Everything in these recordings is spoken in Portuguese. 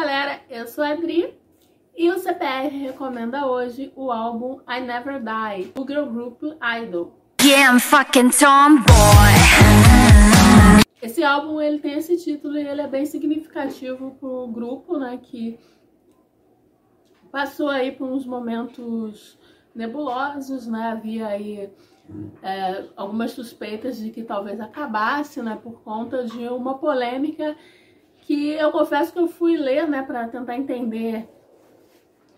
galera, eu sou a Adri e o CPR recomenda hoje o álbum I Never Die, do girl group Idol. Yeah, I'm fucking tomboy. Esse álbum ele tem esse título e ele é bem significativo pro grupo, né, que passou aí por uns momentos nebulosos, né, havia aí é, algumas suspeitas de que talvez acabasse, né, por conta de uma polêmica que eu confesso que eu fui ler, né, para tentar entender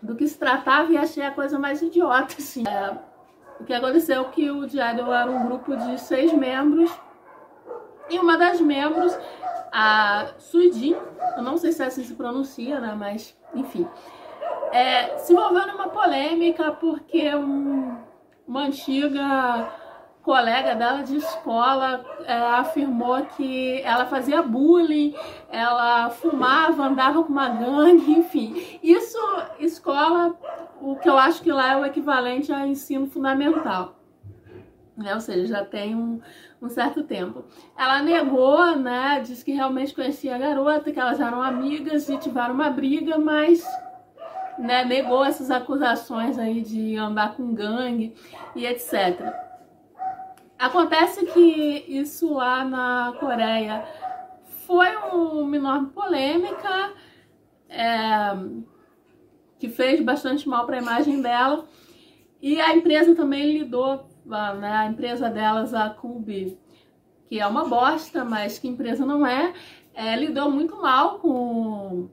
do que se tratava e achei a coisa mais idiota, assim. É, o que aconteceu é que o Diário era um grupo de seis membros e uma das membros, a Suidin, eu não sei se é assim se pronuncia, né, mas enfim, é, se envolveu numa polêmica porque um, uma antiga colega dela de escola é, afirmou que ela fazia bullying, ela fumava, andava com uma gangue, enfim. Isso, escola, o que eu acho que lá é o equivalente a ensino fundamental. Né? Ou seja, já tem um, um certo tempo. Ela negou, né? Disse que realmente conhecia a garota, que elas eram amigas e tiveram uma briga, mas né, negou essas acusações aí de andar com gangue e etc. Acontece que isso lá na Coreia foi uma enorme polêmica é, que fez bastante mal para a imagem dela. E a empresa também lidou, né, a empresa delas, a Kubi, que é uma bosta, mas que empresa não é, é lidou muito mal com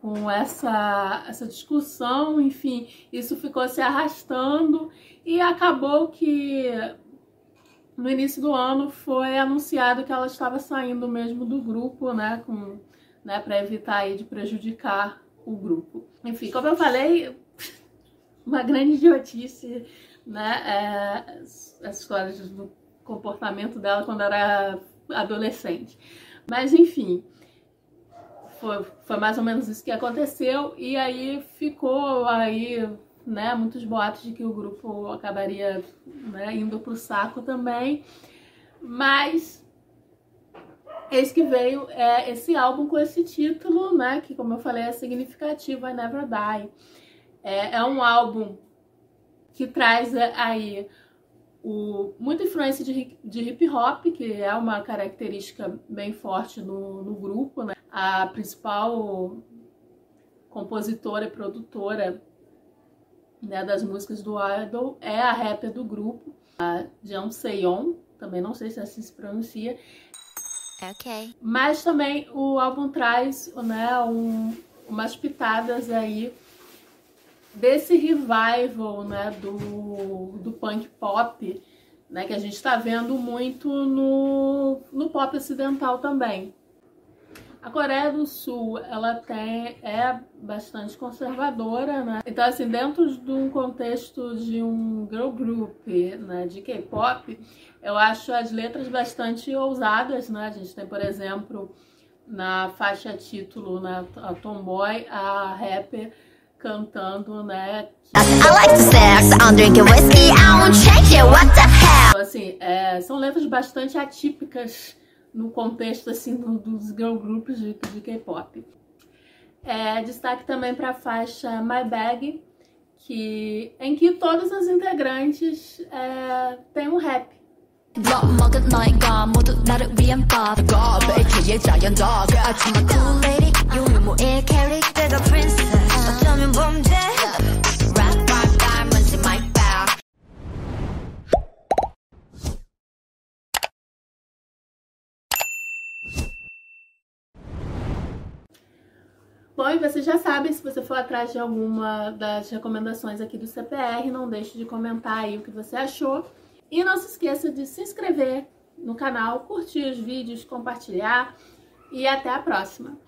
com essa, essa discussão, enfim, isso ficou se arrastando e acabou que no início do ano foi anunciado que ela estava saindo mesmo do grupo, né, com, né, para evitar aí de prejudicar o grupo. Enfim, como eu falei, uma grande idiotice, né, é, as histórias do comportamento dela quando era adolescente. Mas enfim, foi, foi mais ou menos isso que aconteceu e aí ficou aí né, muitos boatos de que o grupo acabaria né, indo pro saco também, mas esse que veio é esse álbum com esse título, né, que como eu falei é significativo, I Never Die. É, é um álbum que traz aí o, muita influência de, de hip hop, que é uma característica bem forte no, no grupo, né? A principal compositora e produtora né, das músicas do Idol é a rapper do grupo, a Jeon Seon, também não sei se assim se pronuncia. Ok. Mas também o álbum traz né, um, umas pitadas aí desse revival né, do, do punk pop, né, que a gente está vendo muito no, no pop ocidental também. A Coreia do Sul, ela tem, é bastante conservadora, né? Então, assim, dentro de um contexto de um girl group, né, de K-pop, eu acho as letras bastante ousadas, né? A gente tem, por exemplo, na faixa título, né, a Tomboy, a rapper cantando, né? Então, assim, é, são letras bastante atípicas no contexto assim dos girl groups de, de K-pop. É, destaque também para a faixa My Bag, que, em que todas as integrantes é, têm um rap. Bom, e você já sabe, se você for atrás de alguma das recomendações aqui do CPR, não deixe de comentar aí o que você achou. E não se esqueça de se inscrever no canal, curtir os vídeos, compartilhar e até a próxima!